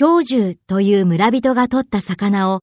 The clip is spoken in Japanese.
氷獣という村人が取った魚を